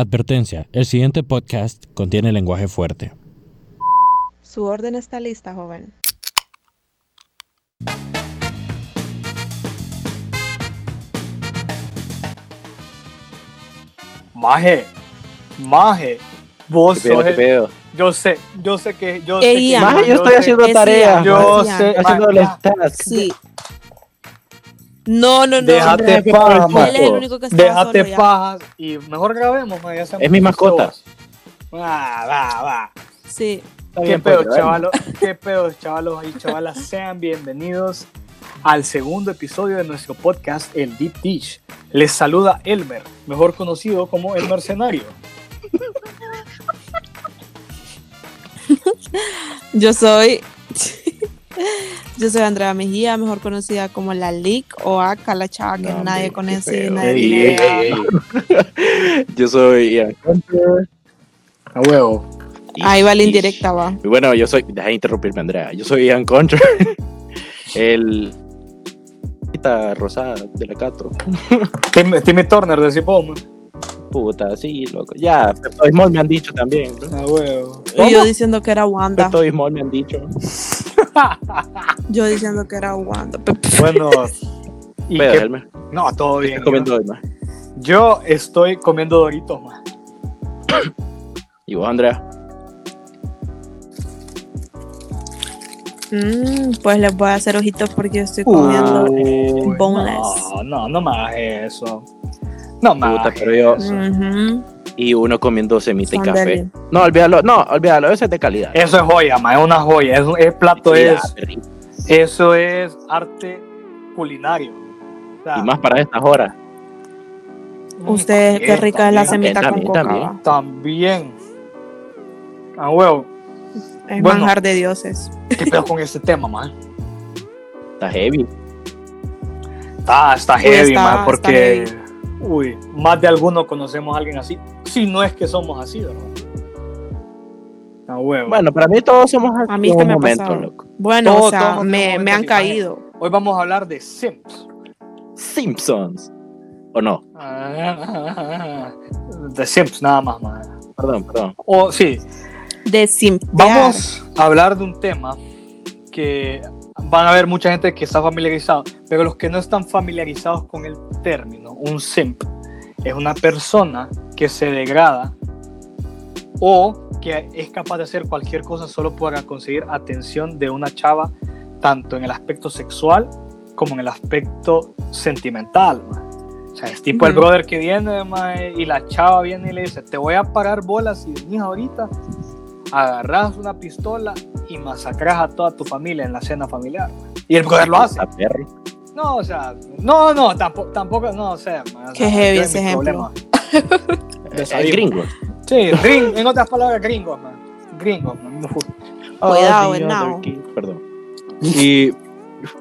Advertencia, el siguiente podcast contiene lenguaje fuerte. Su orden está lista, joven. Maje, maje, vos ¿Qué pedo, sos qué el- pedo? Yo sé, yo sé que yo Ey, sé que-. Maje, yo estoy sé- haciendo tarea. Yo sé, haciendo los tasks. Sí. No, no, no. Déjate Déjate paja, paja, ma. Él es el único que está Déjate pajas y mejor grabemos, ma, ya hacemos Es mi mascota. Va, va, va. Sí. Está ¿Qué pedo, pues, chavalos? ¿Qué pedo, chavalos y chavalas? Sean bienvenidos al segundo episodio de nuestro podcast, El Deep Dish. Les saluda Elmer, mejor conocido como El Mercenario. Yo soy. Yo soy Andrea Mejía, mejor conocida como la Lick o Aka, la chava que No, nadie conoce, nadie Ey, ey. Yo soy Ian. A huevo. Ahí va la indirecta, va. y bueno, yo soy. Deja de interrumpirme, Andrea. Yo soy Ian Contra. El. Esta rosada de la Cato. Timmy, Timmy Turner de Cipoma. Puta, sí, loco. Ya, Pepto Bismol me han dicho también. ¿no? A huevo. Y yo diciendo que era Wanda. Pepto Bismol me han dicho. Yo diciendo que era Wanda. Bueno. ¿y. No, todo bien. Estoy comiendo ma. Yo estoy comiendo Doritos, man. ¿Y vos, Andrea? Mm, pues les voy a hacer ojitos porque yo estoy comiendo. Uy, boneless. No, no, no me hagas eso. No me Puta, hagas pero yo-. Ujú. Y uno comiendo semita y café. No, olvídalo. No, olvídalo. Ese es de calidad. Eso es joya, man. Es una joya. Es, es plato, Sí, es. Eso es arte culinario. O sea, Y más para estas horas. mm, Ustedes, qué también, rica es la también, semita con también, coca. también. Ah, huevo. Es Bueno. manjar de dioses. ¿Qué pedo con este tema, man? Está heavy. Está, está Uy, heavy, está- man. está Porque. heavy. Uy, más de alguno conocemos a alguien así. Si no es que somos así, ¿verdad? Huevo. Bueno, para mí todos somos así A mí en es que un me momento, loco. Bueno, Todos- o sea, todos me, han caído. Hoy vamos a hablar de Sims. Simpsons. ¿O no? De Sims, nada más. Perdón, perdón. O sí, De simpear. vamos a hablar de un tema que van a haber mucha gente que está familiarizado, pero los que no están familiarizados con el término, un simp, es una persona que se degrada o que es capaz de hacer cualquier cosa solo para conseguir atención de una chava, tanto en el aspecto sexual como en el aspecto sentimental. man. O sea, es tipo el Ujú. brother que viene mae, y la chava viene y le dice, te voy a parar bolas si venís ahorita, agarras una pistola y masacras a toda tu familia en la cena familiar. man. Y el brother lo hace. A perro. No, o sea, no, no, tampoco, tampoco no, o sea, o Qué sea, heavy ese ejemplo. problemas. De Es salir. gringo. Sí, gring- en otras palabras, gringos, man. Gringos, man. Cuidado, Oh, kid. Perdón. Y,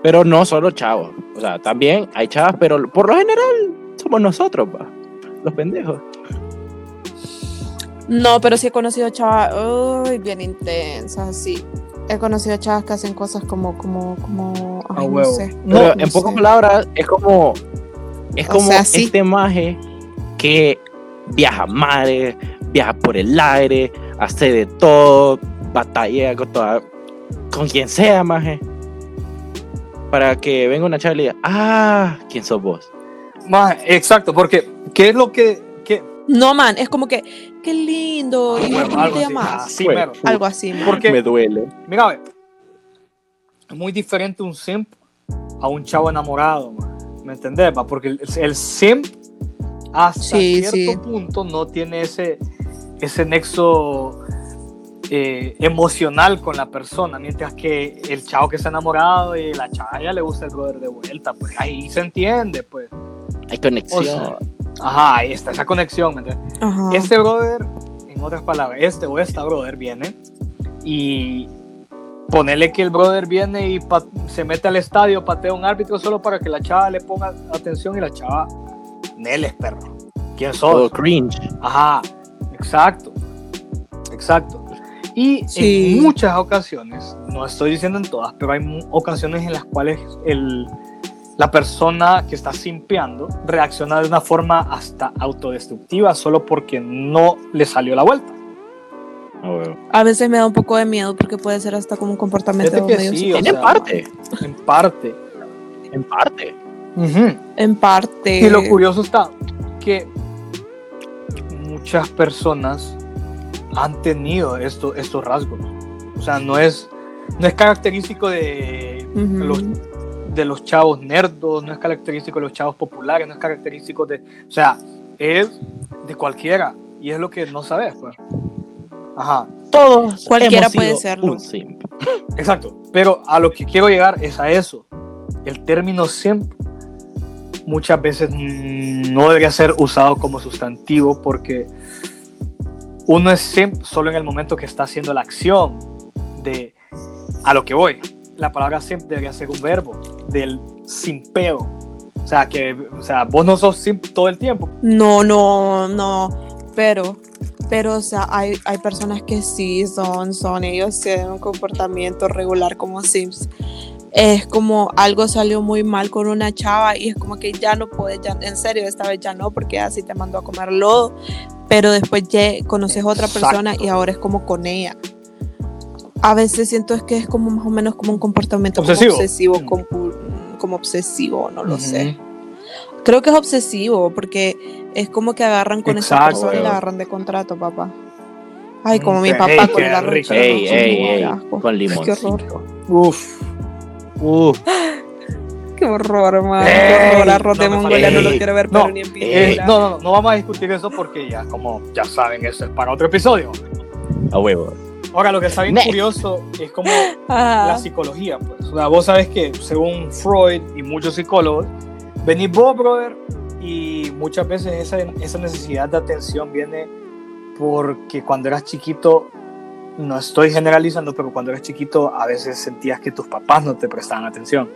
pero no solo chavos. O sea, también hay chavas, pero por lo general somos nosotros, pa. Los pendejos. No, pero sí he conocido chavas, uy, bien intensas, sí. He conocido chavas que hacen cosas como, como, como, ay, A no. Pero en pocas palabras, es como. Es O como sea, sí. este maje que viaja mares, viaja por el aire, hace de todo, batalla con toda. con quien sea, maje. Para que venga una chava y le diga, ah, ¿quién sos vos? Man, exacto, porque ¿qué es lo que No, man, es como que, qué lindo, y Bueno, ¿cómo algo así, Bueno, mero. Algo así, man. Porque- Me duele. Mira, ve, es muy diferente un simp a un chavo enamorado, man. ¿me entendés? Porque el, el simp hasta Sí, cierto sí. punto no tiene ese, ese nexo eh, emocional con la persona, mientras que el chavo que está enamorado y la chava ya le gusta el brother de vuelta, pues ahí se entiende, pues. Hay conexión. O sea, ajá, ahí está esa conexión, ¿me entiendes? Ajá. Este brother, en otras palabras, este o esta brother viene y ponerle que el brother viene y pa- se mete al estadio, patea a un árbitro solo para que la chava le ponga atención y la chava, Neles, perro. ¿Quién todo sos? cringe. Ajá, exacto, exacto. Y Sí. en muchas ocasiones, no estoy diciendo en todas, pero hay ocasiones en las cuales el, la persona que está simpeando reacciona de una forma hasta autodestructiva solo porque no le salió la vuelta. Ah. A veces me da un poco de miedo porque puede ser hasta como un comportamiento que sí, o sea, parte, En parte. en parte. Ujú. en parte. Y lo curioso está que muchas personas han tenido esto, estos rasgos. O sea, no es, no es característico de, los, de los chavos nerdos, no es característico de los chavos populares, no es característico de... O sea, es de cualquiera. Y es lo que no sabes, pues. Ajá, Todos Cualquiera puede serlo. un simp. exacto. Pero a lo que quiero llegar es a eso. El término simp muchas veces no debería ser usado como sustantivo porque uno es simp solo en el momento que está haciendo la acción de a lo que voy. La palabra simp debería ser un verbo del simpeo. O sea, que o sea, vos no sos simp todo el tiempo. No, no, no. Pero, pero, o sea, hay, hay personas que sí son, son, ellos tienen un comportamiento regular como Sims. Es como algo salió muy mal con una chava y es como que ya no puedes, ya, en serio, esta vez ya no, porque así te mandó a comer lodo. Pero después ya conoces a otra persona y ahora es como con ella. A veces siento es que es como más o menos como un comportamiento como Obsesivo. Mm. como, como obsesivo, no lo sé. Creo que es obsesivo porque es como que agarran con esa persona y la agarran de contrato, papá. Ay, como mi Ey, papá qué con el arroz rico. chino, Ey, ey, qué. Con Qué limoncito. horror. Uf. Uf. Qué horror, man. Ey, Qué horror. Arroz no de Mongolia no lo quiero ver, No, pero ni en Eh, no, no, no, no vamos a discutir eso porque ya, como ya saben, eso es para otro episodio. A huevo. Ahora, lo que está bien Next. curioso es como Ajá. la psicología, pues. O sea, vos sabes que según Freud y muchos psicólogos, venís vos, brother, y muchas veces esa, esa necesidad de atención viene porque cuando eras chiquito, no estoy generalizando, pero cuando eras chiquito a veces sentías que tus papás no te prestaban atención.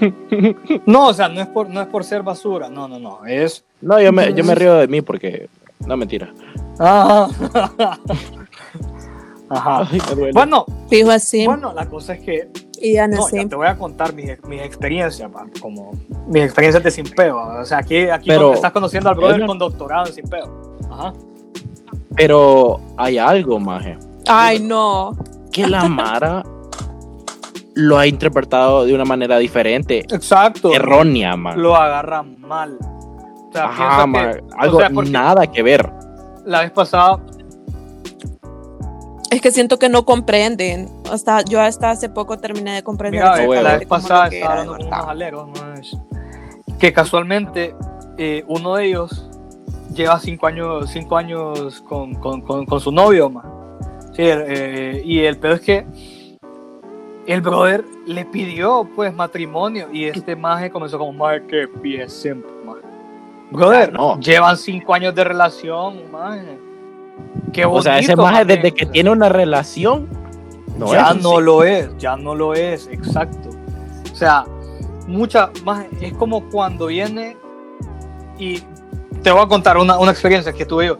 No, o sea, no es por, no es por ser basura, no, no, no, es... No, yo me, yo me río de mí porque. No, mentira. Ajá. Ajá. Ay, me duele. Bueno, Fijo así. bueno, la cosa es que y ya no No, sé. ya te voy a contar mis, mis experiencias, pa, como mis experiencias de simpeo. O sea, aquí, aquí Pero- estás conociendo al brother Pero- con doctorado en simpeo. Ajá. Pero hay algo, maje. Ay, no. Que la Mara lo ha interpretado de una manera diferente. Exacto. Errónea, man. Lo agarran mal. O sea, Ajá, man. que- Algo o sea, nada que ver. la vez pasada, Es que siento que no comprenden. Hasta, yo hasta hace poco terminé de comprender. mira, la vez pasada estaba hablando con unos aleros, ¿no? Que casualmente eh, uno de ellos lleva cinco años, cinco años con, con, con, con su novio, man. Sí, eh, y el peor es que el brother le pidió pues matrimonio y este maje comenzó como maje que pie siempre maje". brother Ah, no. llevan cinco años de relación maje qué O sea, ese bonito, maje desde que tiene una relación. No ya es. no lo es ya no lo es exacto. O sea mucha más es como cuando viene y te voy a contar una, una experiencia que tuve yo.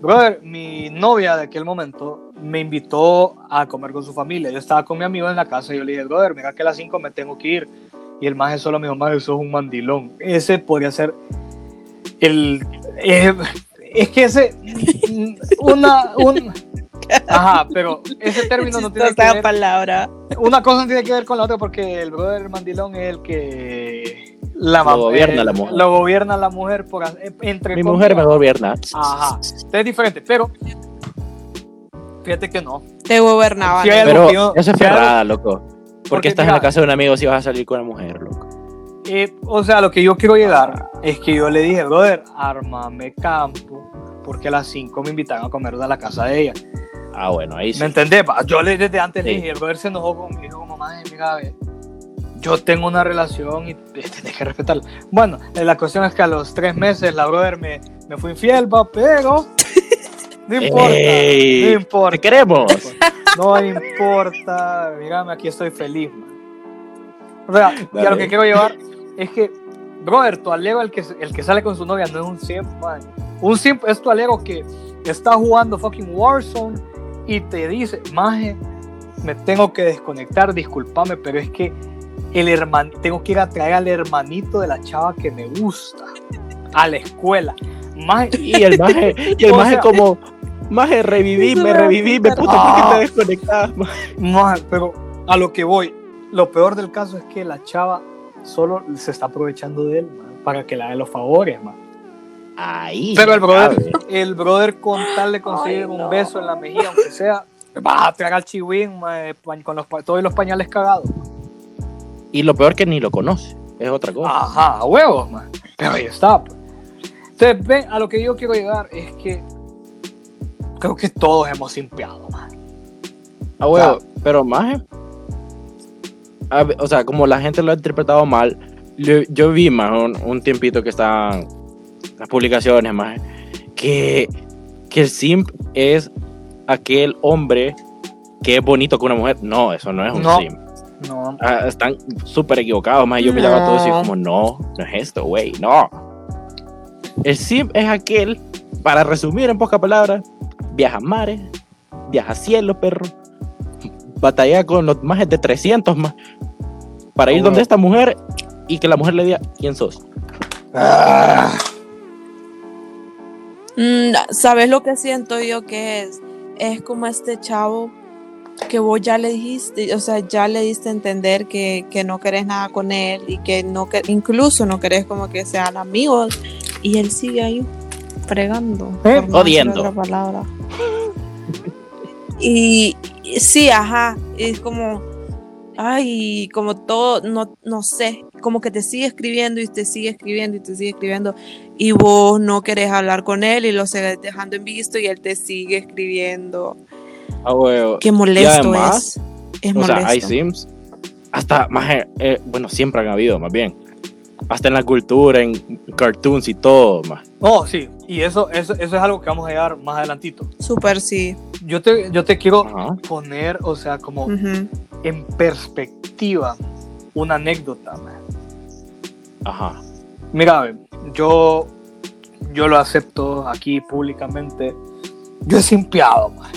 Brother mi novia de aquel momento me invitó a comer con su familia. Yo estaba con mi amigo en la casa y yo le dije brother mira que a las 5 me tengo que ir y el maje solo me dijo maje sos un mandilón. Ese podría ser el eh, es que ese una un ajá pero ese término no tiene que ver palabra. una cosa no tiene que ver con la otra porque el brother mandilón es el que la Lo gobierna el- la mujer. Lo gobierna la mujer por ha- entre Mi comillas. mujer me gobierna. Ajá. Es diferente, pero fíjate que no. Te gobernaban. Algo Pero eso es ferrada, loco. Porque, Porque estás en la casa de un amigo si vas a salir con la mujer, loco. Eh, o sea, lo que yo quiero llegar es que yo le dije, brother, armame campo, porque a las 5 me invitaron a comer a la casa de ella. Ah, bueno, ahí sí. ¿Me entendés? Yo le, desde antes le dije, el brother se enojó conmigo, como, madre, mira, ve, yo tengo una relación y tienes que respetarla. Bueno, eh, la cuestión es que a los tres meses la brother me, me fue infiel, pa, pero no importa, Ey, no importa. Te queremos. No importa, mírame, aquí estoy feliz, man. O sea, y a lo Dale. que quiero llevar es que, brother, tu alero, el que, el que sale con su novia, no es un simp, man. Un simp es tu alero que está jugando fucking Warzone y te dice, maje, me tengo que desconectar, discúlpame, pero es que el herman, tengo que ir a traer al hermanito de la chava que me gusta a la escuela. Maje, Y el maje, y el maje sea- como, maje, reviví, me reviví, me puta, ¿por Ah. qué te desconectas? maje? maje, pero a lo que voy, lo peor del caso es que la chava solo se está aprovechando de él maje, para que le haga los favores. maje. Ahí. Pero el brother, cabe. el brother con tal de conseguir Ay, un no. beso en la mejilla, aunque sea, va a traer al chihuín con los, todos los pañales cagados. Y lo peor que ni lo conoce, es otra cosa. Ajá, a huevos, man. Pero ahí está. pues. Entonces, ven, a lo que yo quiero llegar es que creo que todos hemos simpiado, man. Ah, huevo, pero maje. A o sea, como la gente lo ha interpretado mal, yo, yo vi más un, un tiempito que estaban las publicaciones, más que, que el simp es aquel hombre que es bonito con una mujer. No, eso no es un No. simp. No. Ah, están súper equivocados, más yo miraba todo eso y No. como, no, no es esto, güey, no. El simp es aquel, para resumir en pocas palabras, viaja a mares, viaja a cielo, perro, batalla con los más de 300 más, para ir Oh. donde esta mujer y que la mujer le diga, ¿quién sos? Ah, Mm, ¿Sabes lo que siento yo que es? Es como este chavo que vos ya le dijiste, o sea, ya le diste a entender que, que no querés nada con él y que no que incluso no querés como que sean amigos y él sigue ahí fregando. Eh, Odiando. otra palabra. Y sí, ajá, es como, ay, como todo, no, no sé, como que te sigue escribiendo y te sigue escribiendo y te sigue escribiendo y vos no querés hablar con él y lo sigues dejando en visto y él te sigue escribiendo. Ah, huevo. Qué molesto además, es. Es O sea, hay sims, hasta más, eh, bueno, siempre han habido, más bien. Hasta en la cultura, en cartoons y todo, más. Oh, sí. Y eso, eso, eso es algo que vamos a llegar más adelantito. Súper sí. Yo te, yo te quiero Ajá. poner, o sea, como en perspectiva una anécdota, man. Ajá. Mira, ve, yo, yo lo acepto aquí públicamente. Yo he simpiado, man.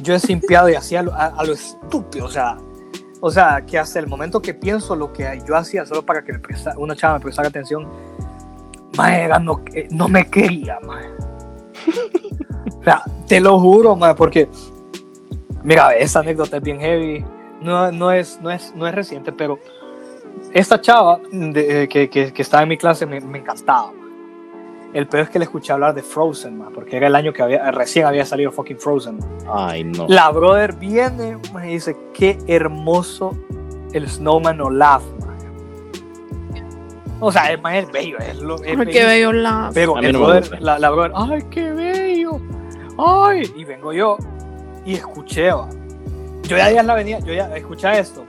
Yo he simpiado y hacía lo- a, a lo estúpido, o sea, o sea, que hasta el momento que pienso lo que yo hacía solo para que me presta- una chava me prestara atención, mae, era no, no me quería, mae. o sea, te lo juro, mae, porque, mira, esa anécdota es bien heavy, no, no, es, no, es, no es reciente, pero esta chava de- eh, que, que, que estaba en mi clase me, me encantaba. El peor es que le escuché hablar de Frozen, porque era el año que había, recién había salido fucking Frozen. Ay, no. La brother viene y dice, qué hermoso el Snowman Olaf. Ma". O sea, es más es bello, es lo, es Ay, qué bello la. Pero el no brother, la, la brother, ay, qué bello. Ay, y vengo yo y escuché, va. Yo ya, ya la venía, yo ya, escucha esto.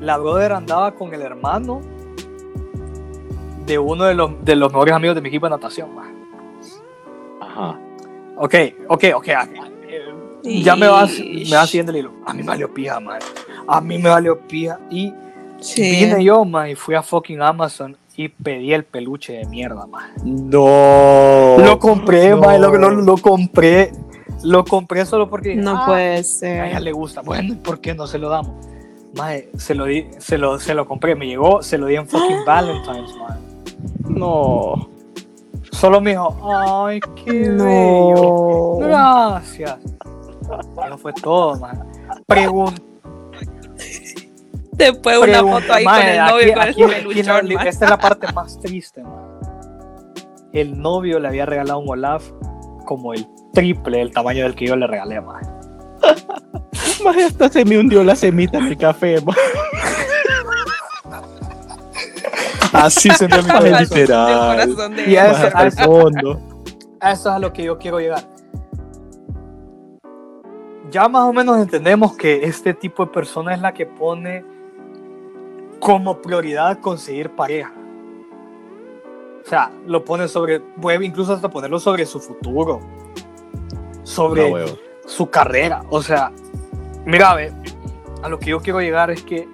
La brother andaba con el hermano de uno de los, de los mejores amigos de mi equipo de natación, va. Ajá. Ok, ok, ok. ah, Ya me vas, me vas siguiendo el hilo. A mí me valió pija, man. A mí me valió pija. Y Sí. vine yo, man, y fui a fucking Amazon y pedí el peluche de mierda, man. No. Lo compré, no. mae, lo, lo- lo compré. Lo compré solo porque No ah, puede a ella ser. le gusta. Bueno, ¿y ¿por qué no se lo damos? Mae, se lo di, se lo, se lo compré, me llegó, se lo di en fucking Valentine's, mae. No. Solo me dijo, ay, qué bello. Gracias. Eso fue todo, mae. Pregun Después una pregunta, foto ahí con el aquí- novio con aquí- el aquí peluchón. no. Esta es la parte más triste, mae. El novio le había regalado un Olaf como el triple del tamaño del que yo le regalé, mae. Más hasta se me hundió la semita en el café, ma. Así se me corazón. literal. De Y ese- hasta el fondo. A eso es a lo que yo quiero llegar. Ya más o menos entendemos que este tipo de persona es la que pone como prioridad conseguir pareja. O sea, lo pone sobre, puede incluso hasta ponerlo sobre su futuro, sobre No, su carrera. O sea, mira, ve, a lo que yo quiero llegar es que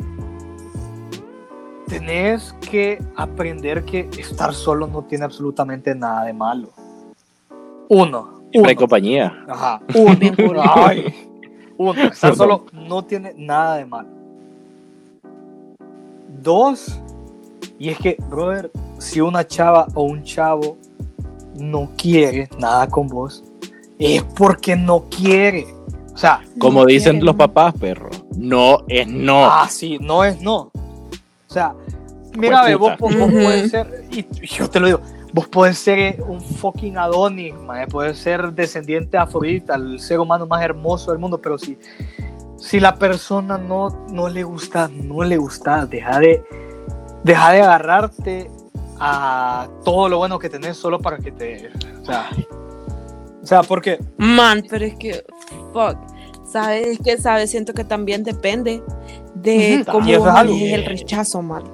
tenés que aprender que estar solo no tiene absolutamente nada de malo. Uno. Siempre hay uno. compañía. Ajá. Uno. Cool. Ay. Uno. Estar solo no tiene nada de malo. Dos, y es que, brother, si una chava o un chavo no quiere nada con vos, es porque no quiere. O sea, Como No dicen los papás, perro. No es no. ah, sí, no es no. O sea, mira, ve, vos, vos puedes ser, y yo te lo digo, vos puedes ser eh, un fucking Adonis, puedes ser descendiente de Afrodita, el ser humano más hermoso del mundo, pero si, si la persona no, no le gusta, no le gusta, deja de, deja de agarrarte a todo lo bueno que tenés solo para que te. O sea, o sea porque. Man, pero es que, fuck, ¿sabes? Es que, ¿sabes? Siento que también depende de cómo es manejes el rechazo, man.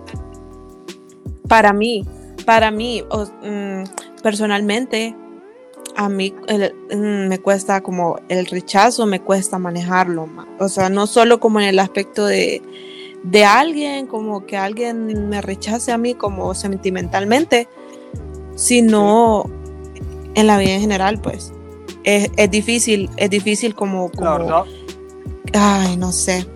Para mí, para mí, mm, personalmente, a mí el- mm, me cuesta como el rechazo, me cuesta manejarlo, man. O sea, no solo como en el aspecto de, de alguien, como que alguien me rechace a mí como sentimentalmente, sino en la vida en general, pues. Es, es difícil, es difícil como, La como verdad, ay, no sé.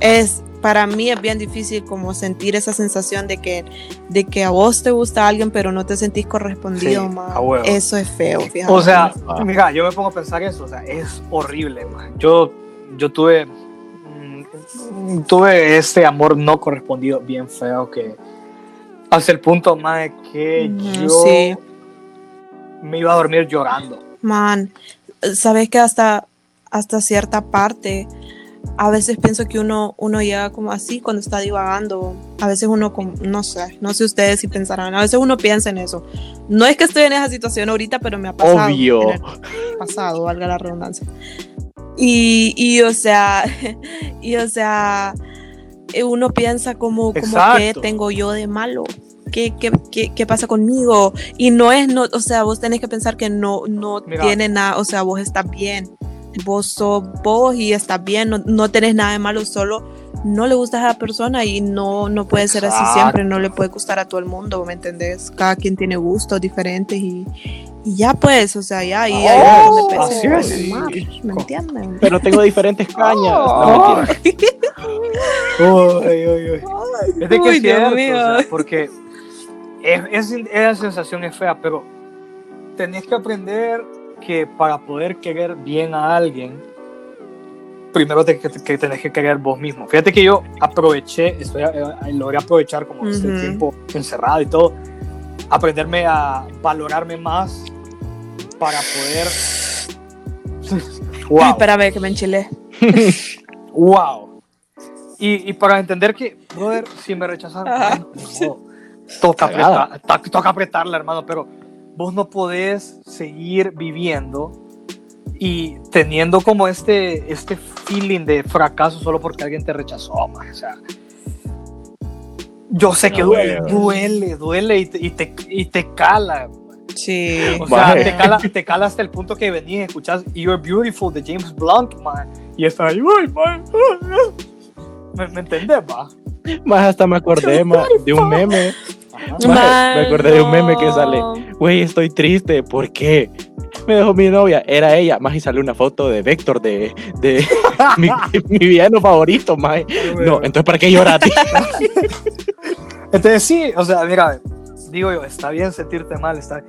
Es para mí es bien difícil como sentir esa sensación de que de que a vos te gusta alguien pero no te sentís correspondido, Sí, man. Eso es feo, fíjate. O sea, Ah. mira, yo me pongo a pensar eso, o sea, es horrible, man. Yo, yo tuve, mm, tuve este amor no correspondido bien feo que hasta el punto, más que yo sí. me iba a dormir llorando. Man, sabes que hasta hasta cierta parte a veces pienso que uno uno llega como así cuando está divagando. A veces uno como, no sé, no sé ustedes si pensarán, a veces uno piensa en eso. No es que estoy en esa situación ahorita, pero me ha pasado. Obvio. pasado, valga la redundancia. Y, y o sea, y o sea, eh, uno piensa como, como qué tengo yo de malo. ¿Qué, qué, qué, qué pasa conmigo? Y no es, no, o sea, vos tenés que pensar que no, no Mira. tiene nada, o sea, vos estás bien. Vos sos vos y estás bien, no, no tenés nada de malo, solo no le gustas a la persona y no, no puede ser así Exacto. siempre, no le puede gustar a todo el mundo, ¿me entendés? Cada quien tiene gustos diferentes y, y ya pues, o sea, ya, y hay un montón de Oh, así es. mar, ¿me entienden? Pero tengo diferentes cañas. Oh. No. Uy, uy, uy. Es de que Uy, es cierto, o sea, porque es, es- esa sensación es fea, pero tenés que aprender que para poder querer bien a alguien, primero te, que, que tenés que querer vos mismo. Fíjate que yo aproveché, estoy, eh, logré aprovechar como este Ujú. tiempo encerrado y todo, aprenderme a valorarme más para poder... Ay, wow. espérame que me enchilé. Wow. Y, y para entender que, brother, si me rechazaron, no, toca, apretar, to- toca apretarla, hermano, pero vos no podés seguir viviendo y teniendo como este, este feeling de fracaso solo porque alguien te rechazó, man. O sea, yo sé que duele, duele, duele y te, y te, y te cala. Sí. O sea, te cala, te cala hasta el punto que venís y escuchás You're Beautiful de James Blunt, man. Y está ahí, uy, man. ¿Me, me entendés, va? Más hasta me acordé ma, de un meme. Maje, me acordé de un meme que sale. Güey, estoy triste. ¿Por qué? Me dejó mi novia. Era ella. Más y sale una foto de Vector de, de mi, mi villano favorito, más. No, entonces ¿para qué lloraste? Entonces sí, o sea, mira, digo yo, está bien sentirte mal, está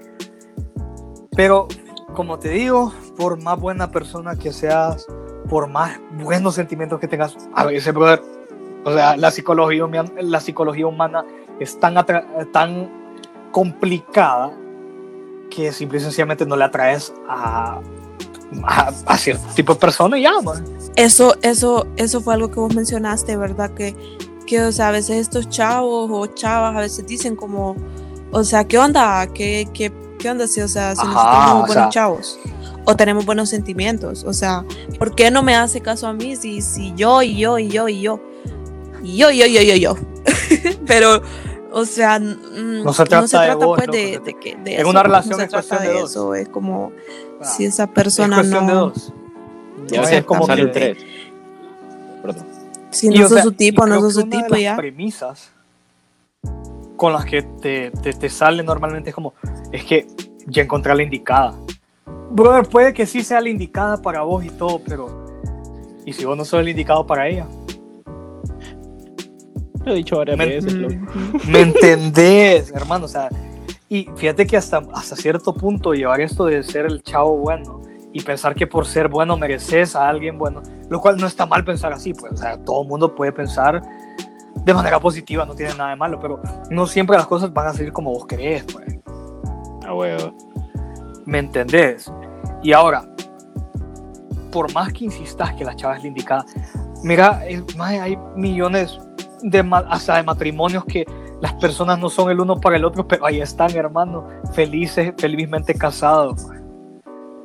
Pero, como te digo, por más buena persona que seas, por más buenos sentimientos que tengas, a veces, brother, o sea, la psicología, la psicología humana es tan, tan complicada que simple y sencillamente no le atraes a, a, a cierto tipo de persona y ya, man. Eso, eso, eso fue algo que vos mencionaste, ¿verdad? Que, que, o sea, a veces estos chavos o chavas a veces dicen como, o sea, ¿qué onda? ¿Qué, qué, qué onda si, o sea, si Ajá, nosotros somos buenos sea- chavos? O tenemos buenos sentimientos, o sea, ¿por qué no me hace caso a mí si, si yo y yo y yo y yo? Y yo, yo, yo, yo, yo. Pero, o sea, mm, No se trata de vos, pues loco, de, se- de que de en eso, una no relación se es trata cuestión de dos. eso, es como Ah, si esa es persona cuestión de no, dos. Ya No sé, es como que- 3. Perdón. si Y, no o sos sea, su tipo, no sos su una de tipo las ya. premisas con las que te, te, te sale normalmente es como, es que ya encontré la indicada. Brother, puede que sí sea la indicada para vos y todo, pero... ¿Y si vos no sos el indicado para ella? Lo he dicho varias Me- veces. ¿Me entendés, hermano? O sea, y fíjate que hasta, hasta cierto punto llevar esto de ser el chavo bueno y pensar que por ser bueno mereces a alguien bueno, lo cual no está mal pensar así, pues, o sea, todo el mundo puede pensar de manera positiva, no tiene nada de malo, pero no siempre las cosas van a salir como vos querés, pues. A huevo. ¿Me entendés? Y ahora, por más que insistas que la chava es la indicada, mira, eh, maje, hay millones de, hasta de matrimonios que las personas no son el uno para el otro, pero ahí están, hermano, felices, felizmente casados.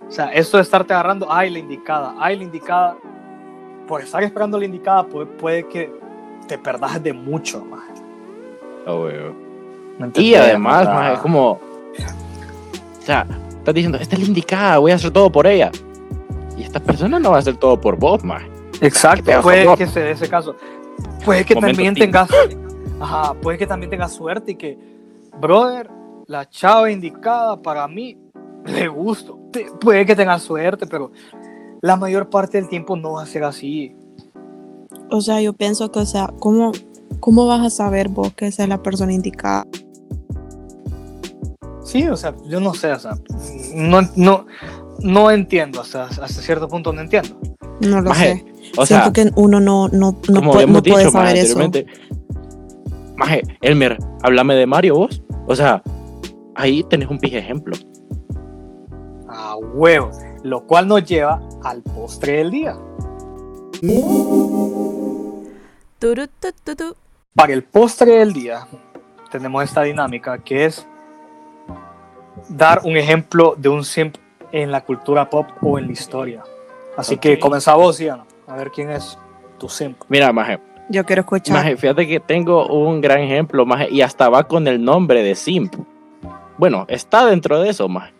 O sea, eso de estarte agarrando, ay, la indicada, ay, la indicada, por estar esperando la indicada, puede, puede que te perdas de mucho, maje. A huevo. ¿Me Y además, es como. O sea, estás diciendo, esta es la indicada, voy a hacer todo por ella. Y esta persona no va a hacer todo por vos, maje. Exacto, puede que se dé ese caso. Puede que Momento también tengas, ajá, puede que también tengas suerte y que, brother, la chava indicada para mí le gusto. Te- Puede que tengas suerte, pero la mayor parte del tiempo no va a ser así. O sea, yo pienso que, o sea, ¿cómo, cómo vas a saber vos que esa es la persona indicada? Sí, o sea, yo no sé, o sea, no, no, no entiendo, hasta, hasta cierto punto no entiendo. No lo Maje, sé. O sea, Siento que uno no, no, no, como puede, no habíamos puede dicho maje, saber eso. anteriormente. Maje, Elmer, háblame de Mario vos. O sea, ahí tenés un pije ejemplo. A huevo, lo cual nos lleva al postre del día. Para el postre del día tenemos esta dinámica que es dar un ejemplo de un simp en la cultura pop o en la historia. Así que vos, Ian, a ver quién es tu simp. Mira, Maje, Yo quiero escuchar. Maje, fíjate que tengo un gran ejemplo, Maje, y hasta va con el nombre de Simp. Bueno, está dentro de eso, Maje.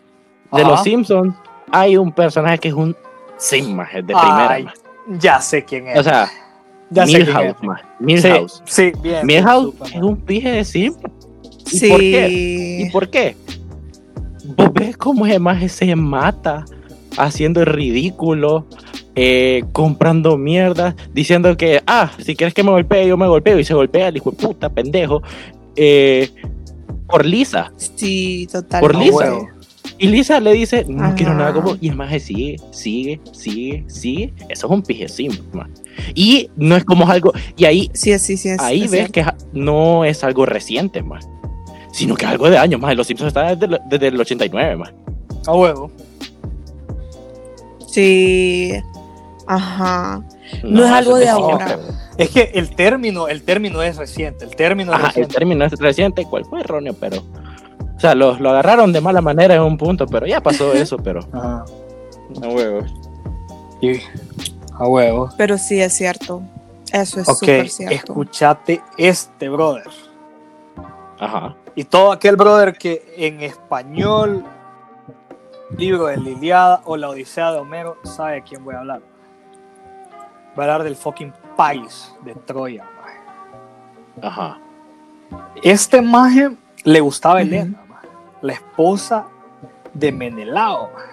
De Ajá. los Simpsons hay un personaje que es un Simp, Maje, de primera. Ay, maje. Ya sé quién es. O sea, ya sé Milhouse. Sí, Milhouse. sí, bien. Milhouse es un pije de Simp. ¿Y sí. por qué? ¿Y por qué? ¿Vos ves cómo ese maje se mata haciendo el ridículo, eh, comprando mierda, diciendo que, ah, si quieres que me golpee, yo me golpeo, y se golpea el hijo de puta, pendejo, eh, por Lisa. Sí, total. Por Lisa. Y Lisa le dice, no Ajá. quiero nada como, y el maje sigue, sigue, sigue, sigue. Eso es un pije simp, maje. Y no es como algo, y ahí Sí, sí, sí. es- ahí es ves cierto. que no es algo reciente, más. Sino que es algo de años, más. Los Simpsons están desde, el- desde el 89, más. A huevo. Sí. Ajá. No es algo de ahora. Es que el término, el término es reciente. El término es Ajá, el reciente. término es reciente, cual fue erróneo, pero. O sea, lo, lo agarraron de mala manera en un punto, pero ya pasó eso, pero. Ajá. A huevos. Y- a huevo. Pero sí es cierto. Eso es Ok, súper cierto. escúchate este brother. Ajá. Y todo aquel brother que en español, libro de la Iliada o la Odisea de Homero, sabe de quién voy a hablar. Voy a hablar del fucking país de Troya. maje. Ajá. Este maje le gustaba a Ujú. Helena, maje, la esposa de Menelao, maje.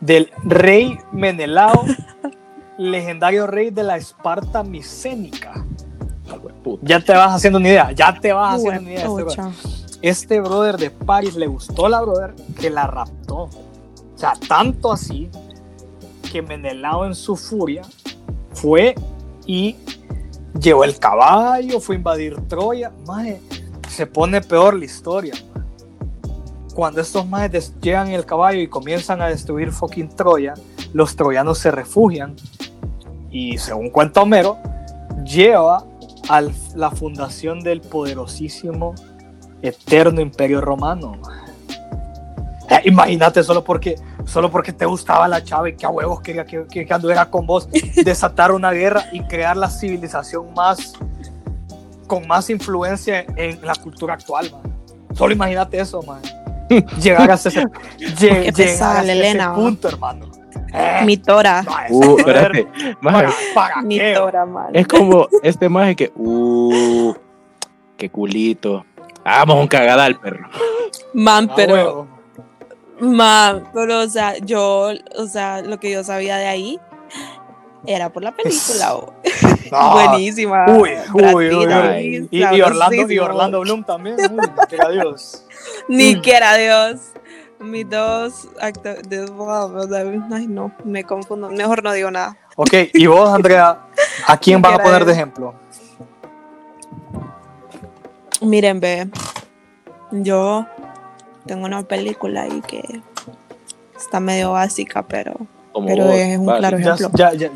del rey Menelao, legendario rey de la Esparta micénica. Ya te vas haciendo una idea, ya te vas haciendo una idea. de este. Este brother de Paris le gustó la brother que la raptó. O sea, tanto así que Menelao en su furia fue y llevó el caballo, fue a invadir Troya. Maje, se pone peor la historia. Cuando estos majes llegan el caballo y comienzan a destruir fucking Troya, los troyanos se refugian y según cuenta Homero, lleva a la fundación del poderosísimo eterno imperio romano. Eh, imagínate solo porque solo porque te gustaba la chava y que a huevos quería que, que, que anduviera con vos desatar una guerra y crear la civilización más con más influencia en la cultura actual man. solo imagínate eso man. llegar a ese, lle- Qué pesada llegar a ese Elena, punto hermano Eh, Mi tora. Uh, brother, espérate. Maje, ¿para, para Mi qué? tora, man. es como este maje que. Uh, qué culito. Vamos, un cagadal, perro. Man, A pero. Man, pero, o sea, yo, o sea, lo que yo sabía de ahí era por la película. bo. Ah, Buenísima. Uy, uy, uy, Y, y Orlando, y. Orlando Bloom también. Uy, que adiós. Ni Mm. quiera Dios. Mis dos actores. Ay, no, me confundo. Mejor no digo nada. Ok, y vos, Andrea, ¿a quién vas a poner de Dios. ejemplo? Miren, ve. Yo tengo una película ahí que está medio básica, pero, Como pero vos, es un vale. claro Ya, ejemplo. ya, ya.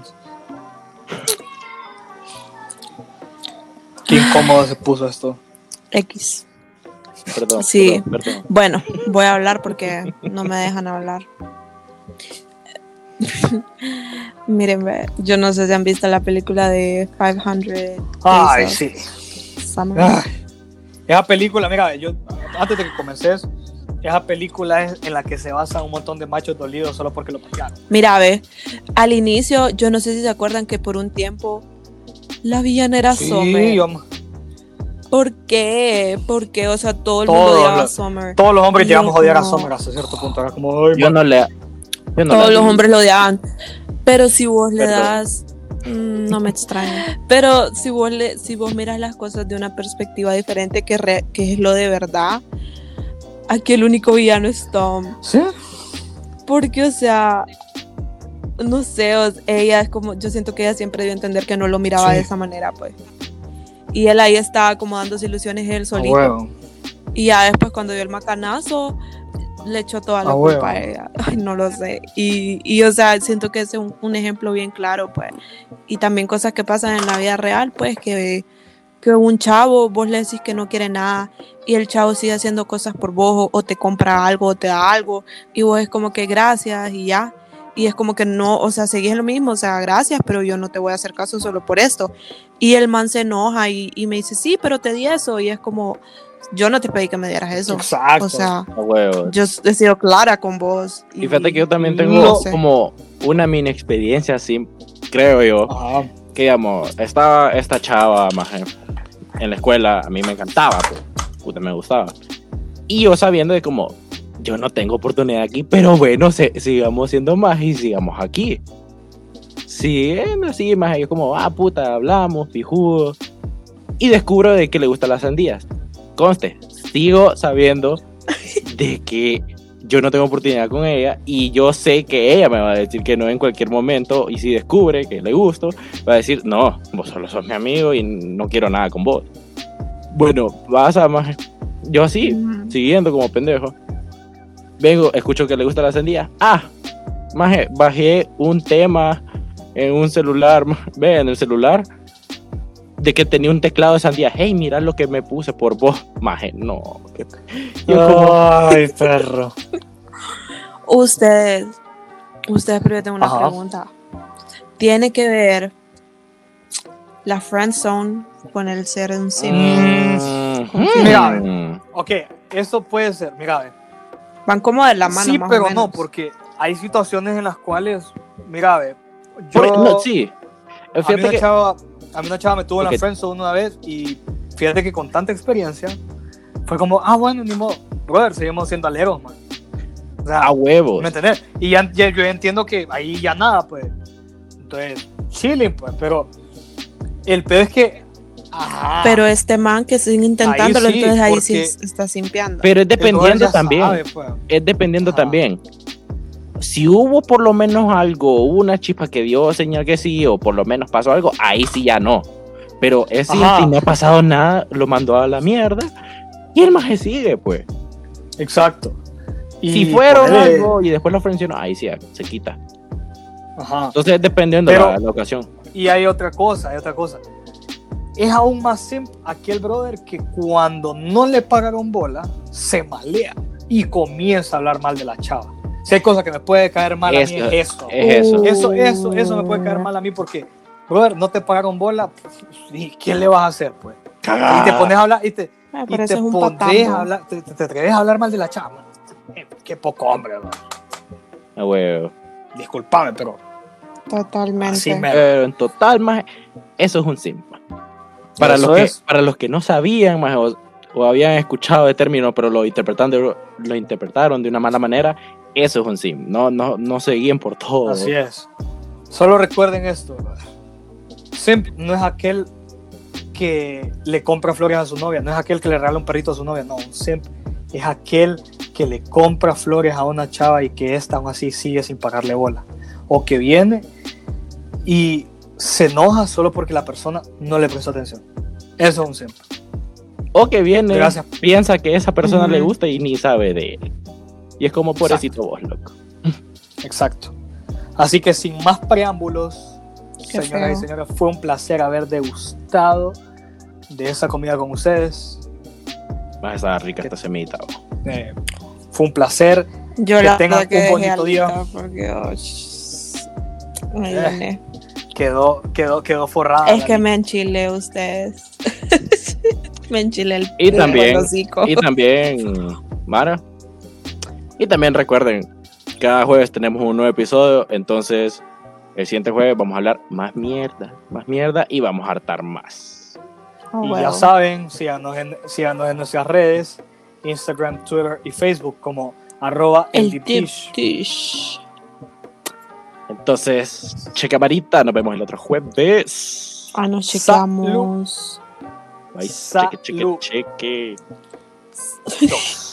Qué incómodo se puso esto. X. Perdón, Sí. perdón, perdón. Bueno, voy a hablar porque no me dejan hablar. Miren, ve, yo no sé si han visto la película de 500 Ay, sí. Summer. Ay, esa película, mira, yo antes de que comences, esa película es en la que se basa un montón de machos dolidos solo porque lo patearon. Mira, ve, al inicio, yo no sé si se acuerdan que por un tiempo la villana era Summer. Sí, yo- ¿Por qué? Porque, o sea, todo el Todos mundo odiaba a los- Summer. todos los hombres llegamos a odiar a Summer hasta cierto punto. Era como, ay, Yo no le. Yo no Todos los hombres lo odiaban. Pero si vos le das. Mm, No me extraña. Pero si vos, le, si vos miras las cosas de una perspectiva diferente, que, re- que es lo de verdad, aquí el único villano es Tom. ¿Sí? Porque, o sea. No sé, o- ella es como. Yo siento que ella siempre dio a entender que no lo miraba Sí. de esa manera, pues. Y él ahí estaba como dándose ilusiones él solito. huevo. Y ya después cuando dio el macanazo, le echó toda la Ah, culpa a ella. Ay, no lo sé. Y, y, o sea, siento que es un, un ejemplo bien claro, pues. Y también cosas que pasan en la vida real, pues, que, que un chavo, vos le decís que no quiere nada y el chavo sigue haciendo cosas por vos o, o te compra algo o te da algo y vos es como que gracias y ya. Y es como que no, o sea, seguís lo mismo, o sea, gracias, pero yo no te voy a hacer caso solo por esto. Y el man se enoja y, y me dice, sí, pero te di eso. Y es como, yo no te pedí que me dieras eso. Exacto. O sea, yo he sido clara con vos. Y fíjate que yo también tengo no sé. como una mini experiencia así, creo yo. Ajá. Que digamos, estaba esta chava más en, la escuela, a mí me encantaba, pues, puta, me gustaba. Y yo sabiendo de como, yo no tengo oportunidad aquí, pero bueno, se- sigamos siendo más y sigamos aquí. Siguiendo así, más yo como, ah, puta, hablamos, pijudo. Y descubro de que le gustan las sandías. Conste, sigo sabiendo de que yo no tengo oportunidad con ella y yo sé que ella me va a decir que no en cualquier momento y si descubre que le gusto, va a decir, no, vos solo sos mi amigo y no quiero nada con vos. Bueno, vas a más... Yo así, siguiendo como pendejo. Vengo, escucho que le gusta la sandía. Ah, maje, bajé un tema en un celular, ve, en el celular, de que tenía un teclado de sandía. Hey, mira lo que me puse por vos. Maje, no. qué- Yo como, Ay, perro. Ustedes, ustedes, pero yo tengo una Ajá. pregunta. ¿Tiene que ver la friend zone con el ser un sim? Mm, mm, Mira, mm. Ok, eso puede ser, mira, ve. Van como de la mano, sí, más o pero menos. no, porque hay situaciones en las cuales, mira, ve, yo, Por- no, sí. a, mí Fíjate una que, chava, a mí una chava me tuvo en Porque- la friendzone una vez y fíjate que con tanta experiencia fue como, ah, bueno, ni modo, brother, seguimos siendo aleros, man. O sea, a huevos. ¿me entendés? Y ya, ya- yo entiendo que ahí ya nada, pues. Entonces, chilling, pues, pero el peor es que, ajá, Pero este man que sigue intentándolo, Ahí sí, entonces ahí sí es- está simpiando. Pero es dependiendo también. sabe, pues. es dependiendo Ajá. también. Si hubo por lo menos algo, hubo una chispa que dio señal que sí, o por lo menos pasó algo, ahí sí ya no. Pero es si no ha pasado nada, lo mandó a la mierda y el maje sigue, pues. Exacto. Y si fueron algo y después lo ofrecieron, ahí sí se quita. Ajá. Entonces es dependiendo Pero- la, la ocasión. Y hay otra cosa, hay otra cosa. Es aún más simple aquel brother que cuando no le pagaron bola, se malea y comienza a hablar mal de la chava. Si hay cosas que me puede caer mal a mí, Eso, es eso. Es eso. Eso, eso, eso me puede caer mal a mí porque, brother, no te pagaron bola, ¿y qué le vas a hacer, pues? Y te pones a hablar, y te, Ah, y te pones a hablar, te, te- te atreves a hablar mal de la chava. man. Eh, Qué poco hombre, bro. A huevo. Disculpame, pero Totalmente. así me... Pero en total, más eso es un sim. Para los, que, es. para los que no sabían más o, o habían escuchado el término, pero lo interpretaron, de, lo interpretaron de una mala manera, eso es un sim. No, no, no se guíen por todo. Así es. Solo recuerden esto. Simp no es aquel que le compra flores a su novia, no es aquel que le regala un perrito a su novia, no, un simp es aquel que le compra flores a una chava y que esta aún así sigue sin pagarle bola. O que viene y se enoja solo porque la persona no le prestó atención. Eso es un simp. O que viene, Gracias. piensa que esa persona le gusta y ni sabe de él. Y es como pobrecito vos, loco. Exacto. Así que sin más preámbulos, Qué señoras feo. y señores, fue un placer haber degustado de esa comida con ustedes. Vas a estar rica esta semita. Eh, fue un placer. Yo Que la tengan que un bonito día. porque oh, me Eh. Quedó, quedó, quedó forrada. Es que me enchilé ustedes. me enchilé el Y también-. Y también, Mara. Y también recuerden, cada jueves tenemos un nuevo episodio. Entonces, el siguiente jueves vamos a hablar más mierda, más mierda y vamos a hartar más. Oh, Y ya saben, síganos en, síganos en nuestras redes, Instagram, Twitter y Facebook como arroba el el Deep tip Dish. dish. Entonces, checa Marita, nos vemos el otro jueves. Ah, nos Salud. checamos. Bye, cheque, cheque, Salud. cheque. Dos.